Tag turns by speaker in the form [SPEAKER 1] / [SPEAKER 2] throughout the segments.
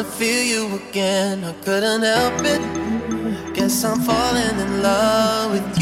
[SPEAKER 1] Wanna feel you again, I couldn't help it. Guess I'm falling in love with you.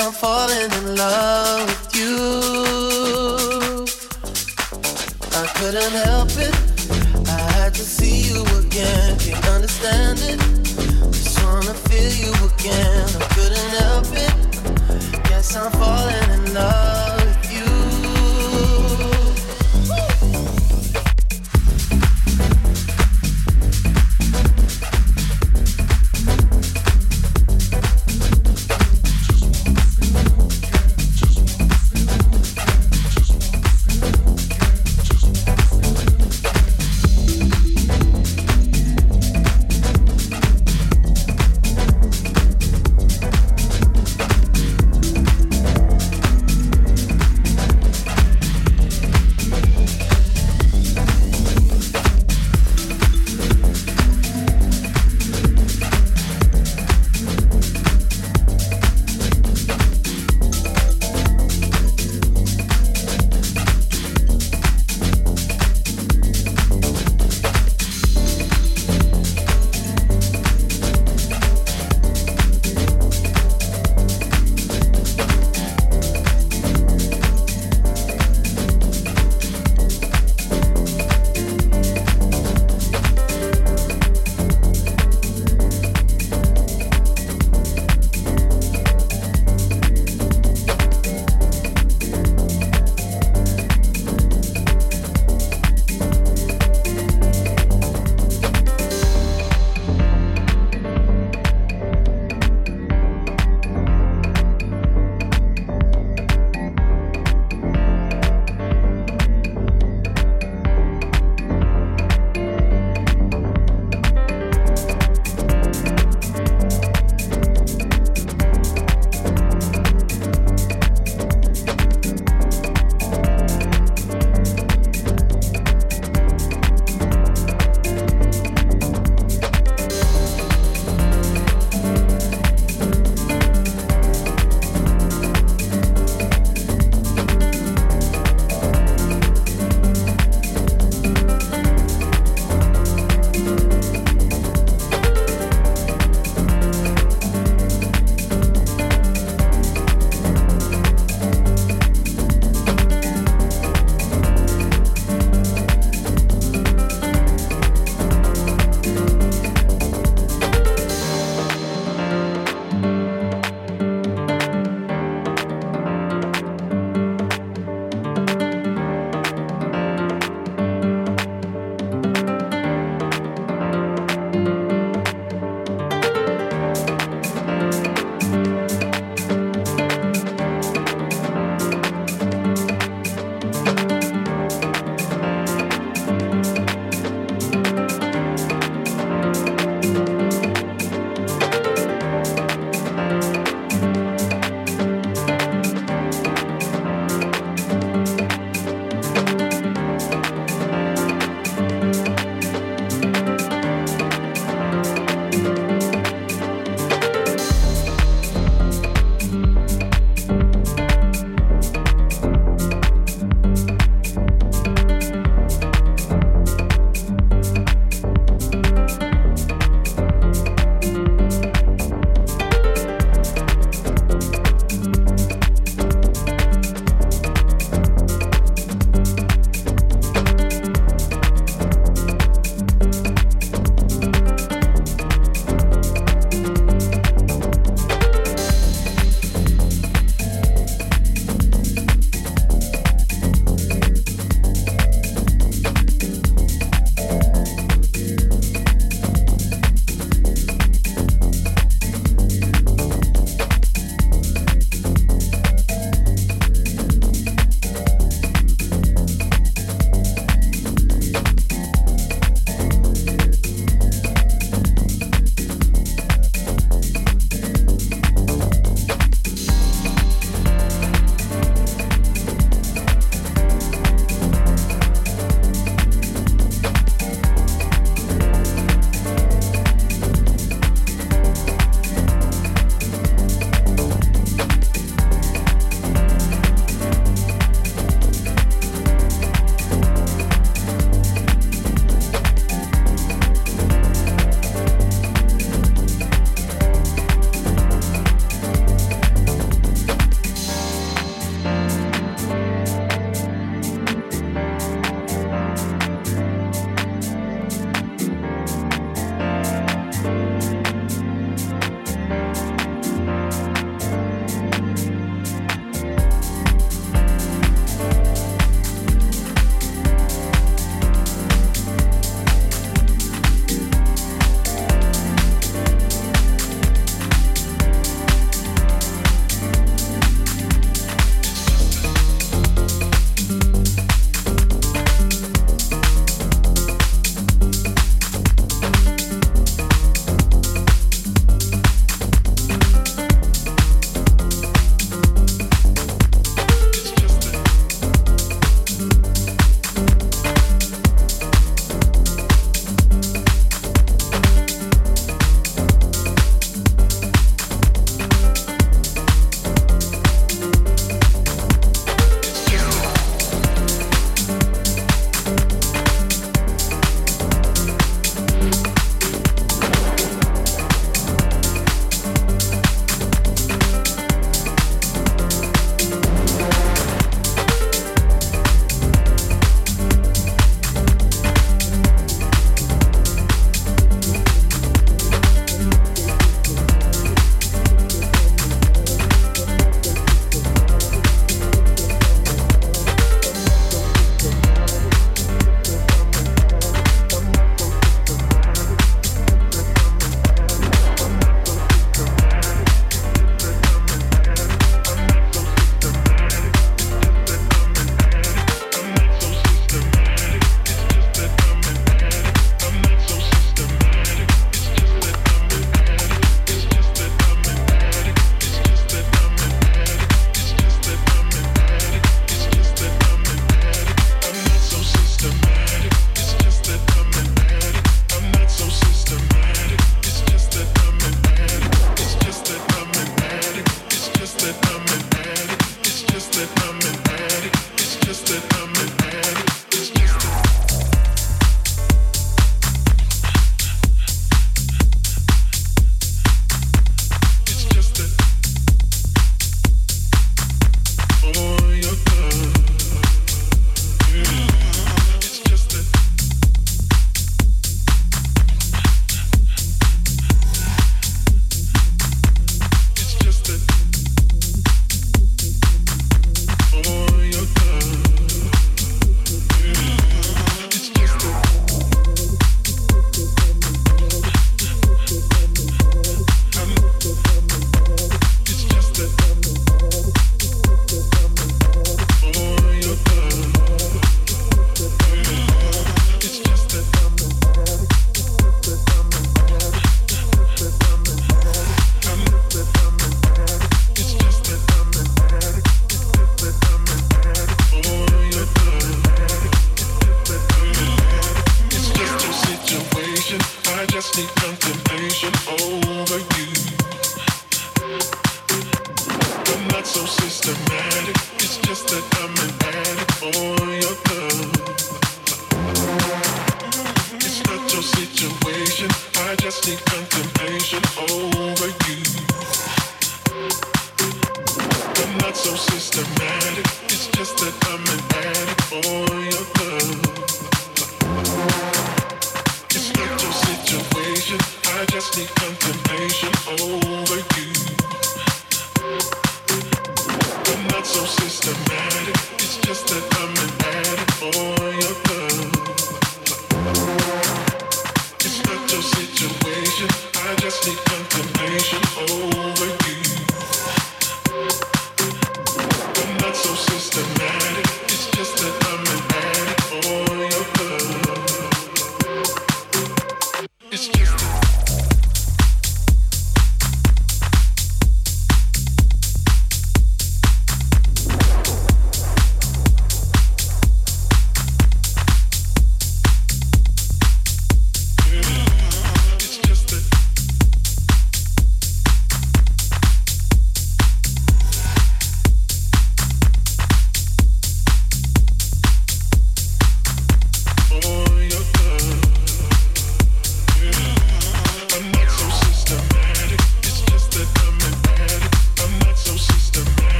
[SPEAKER 2] I'm falling in love.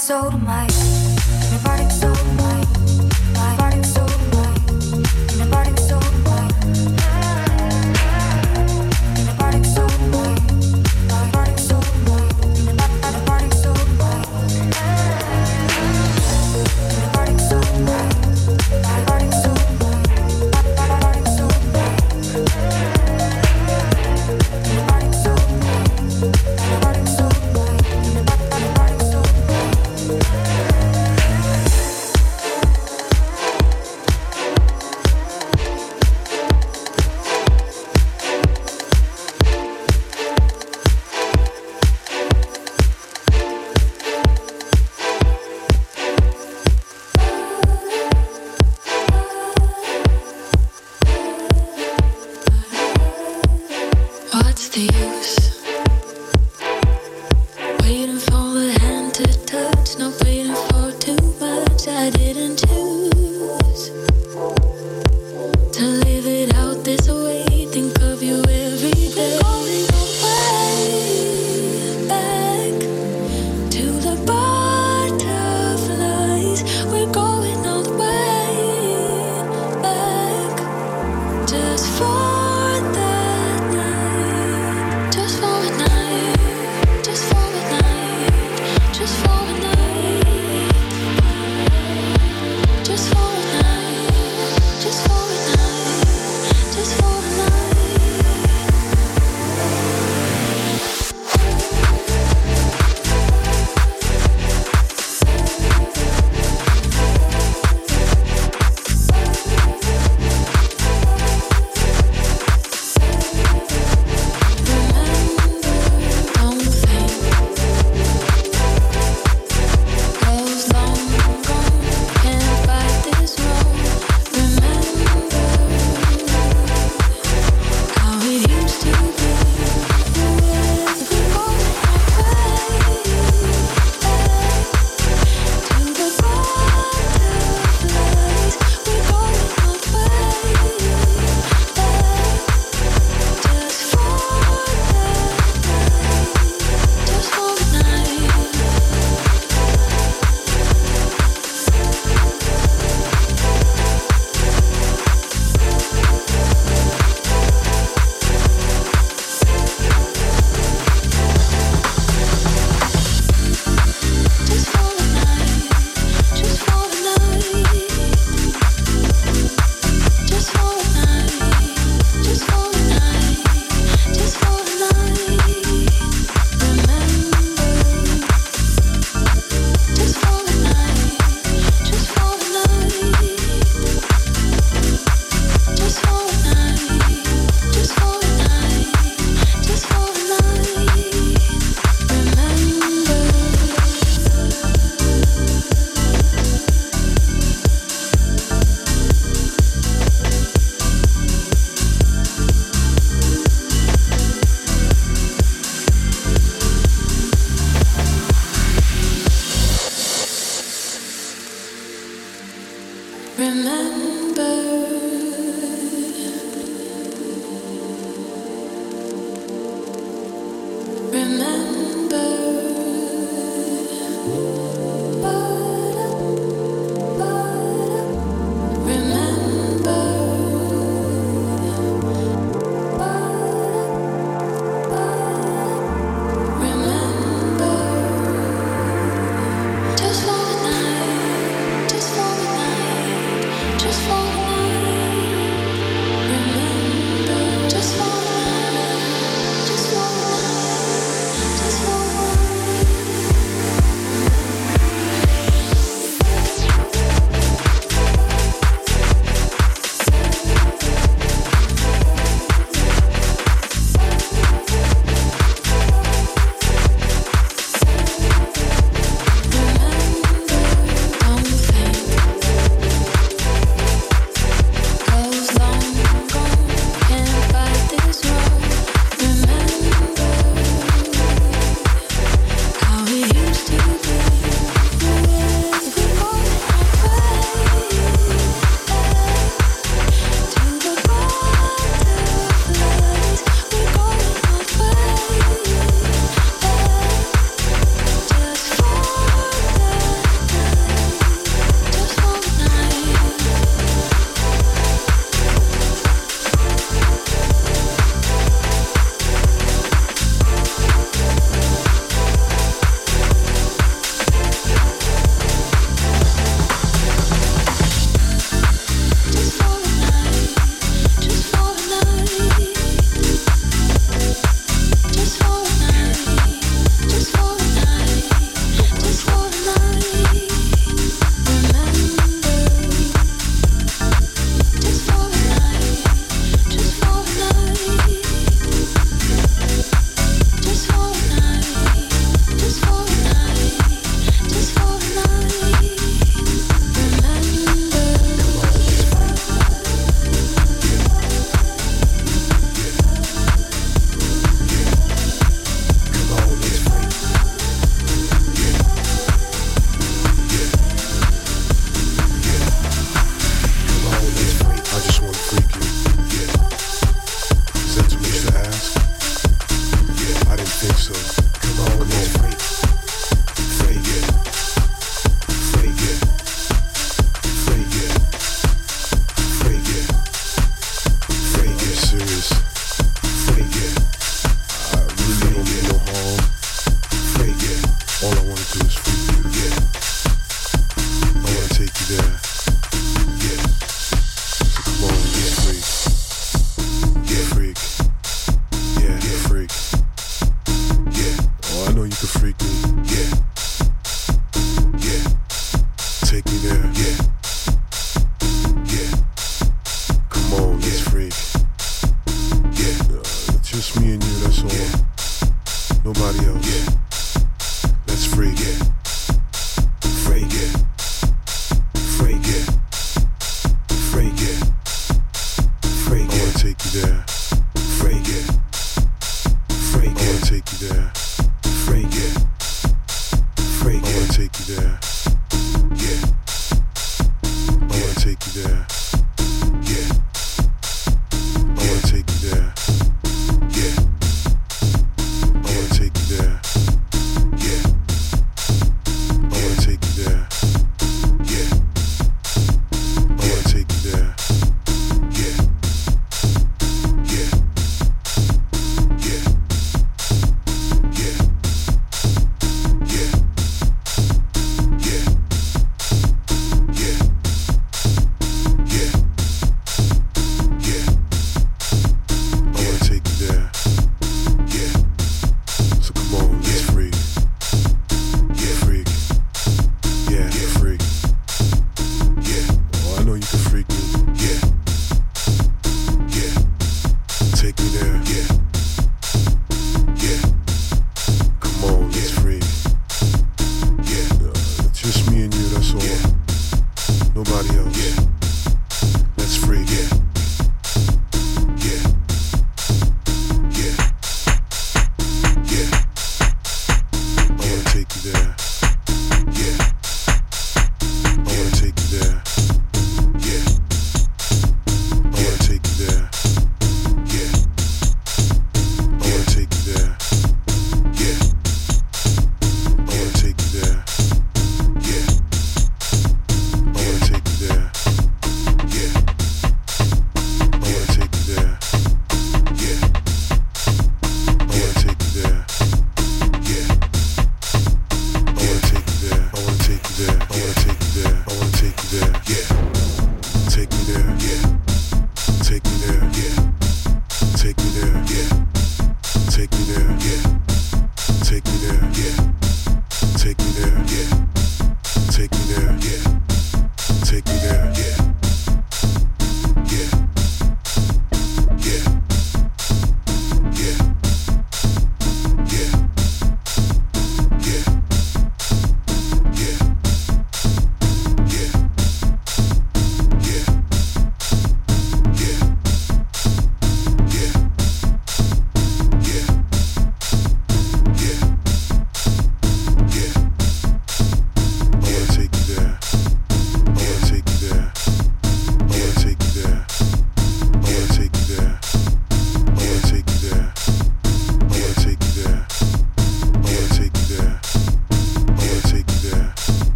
[SPEAKER 2] Soul to my just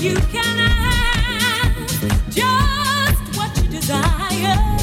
[SPEAKER 2] you can have just
[SPEAKER 3] what you desire.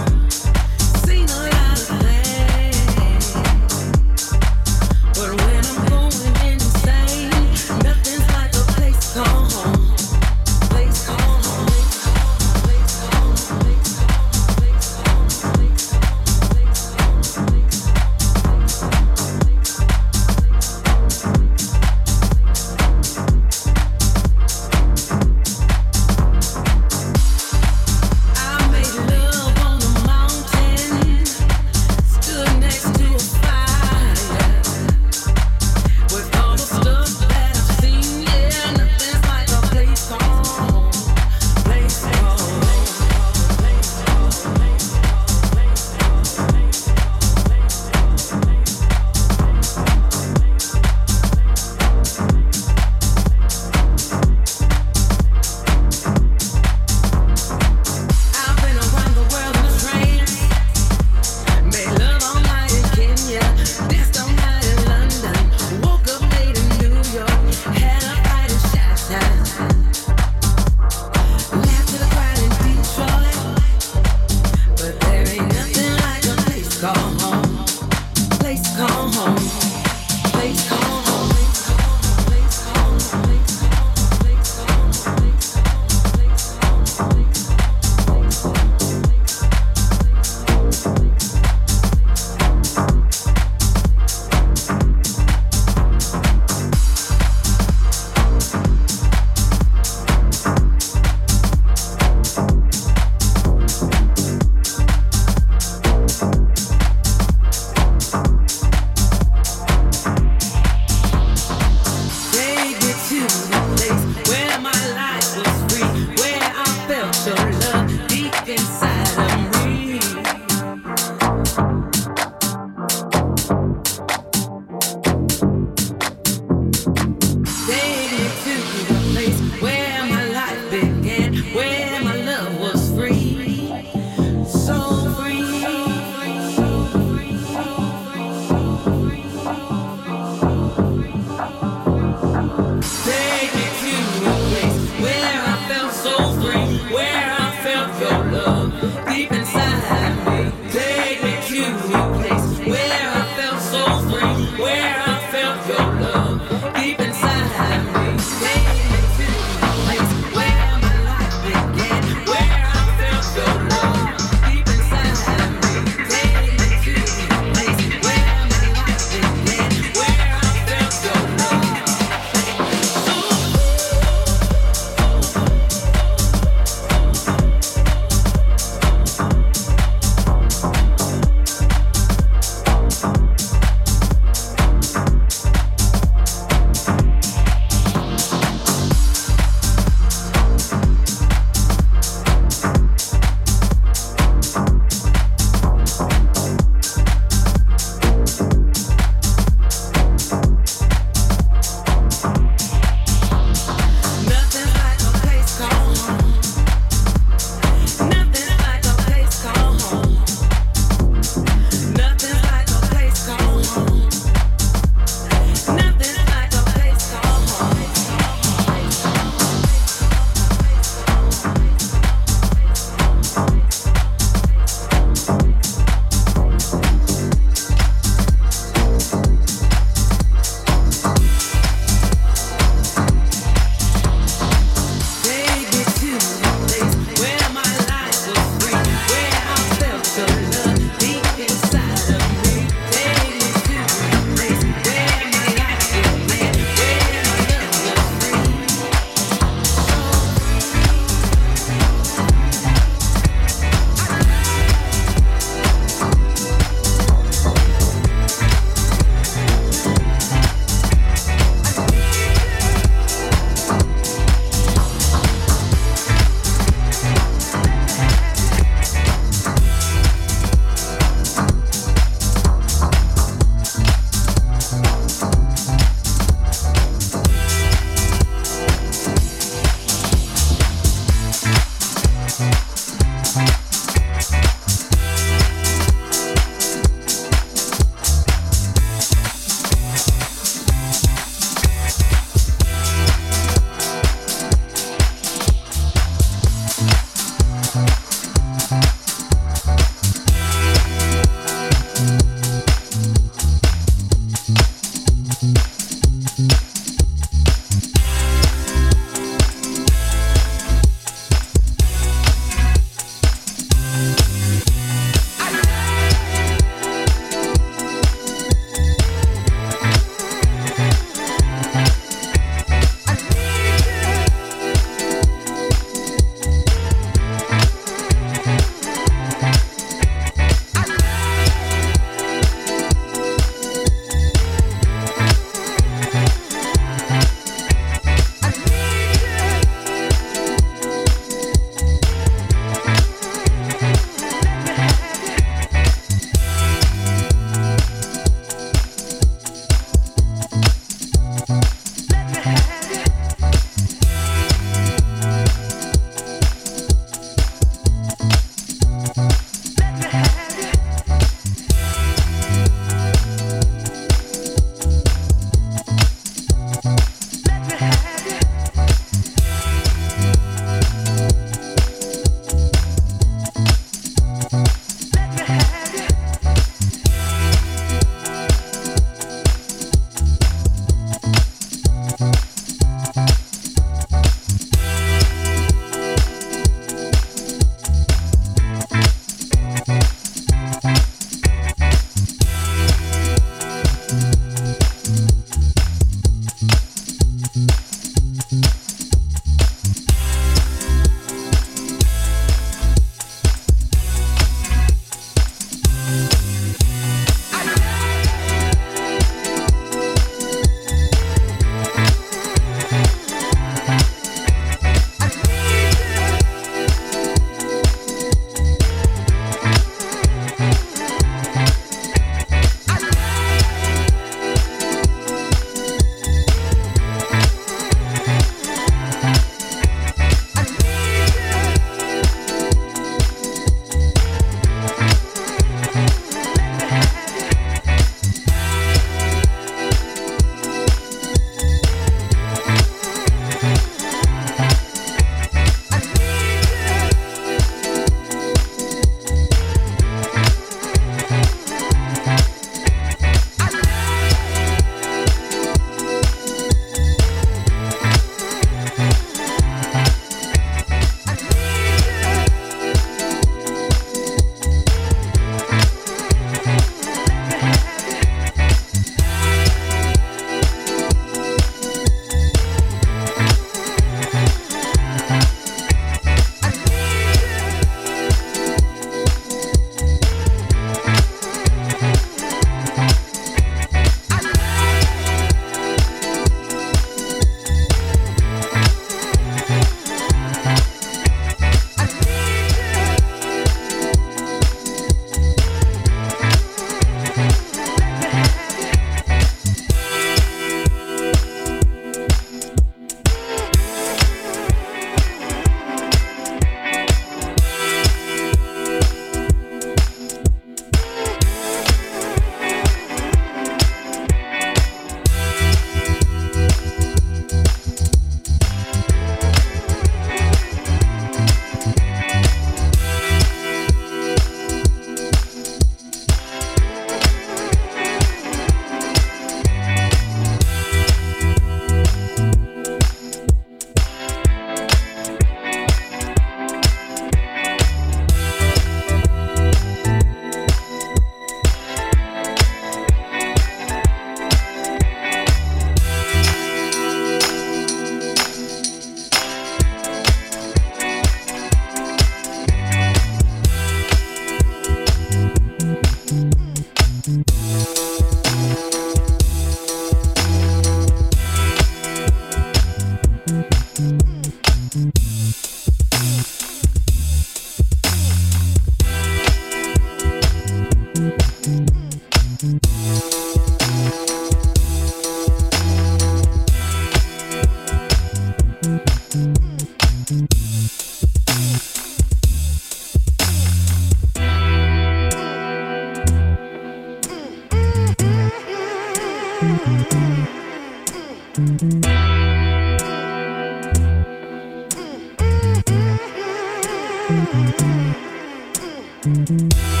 [SPEAKER 3] Mm-hmm.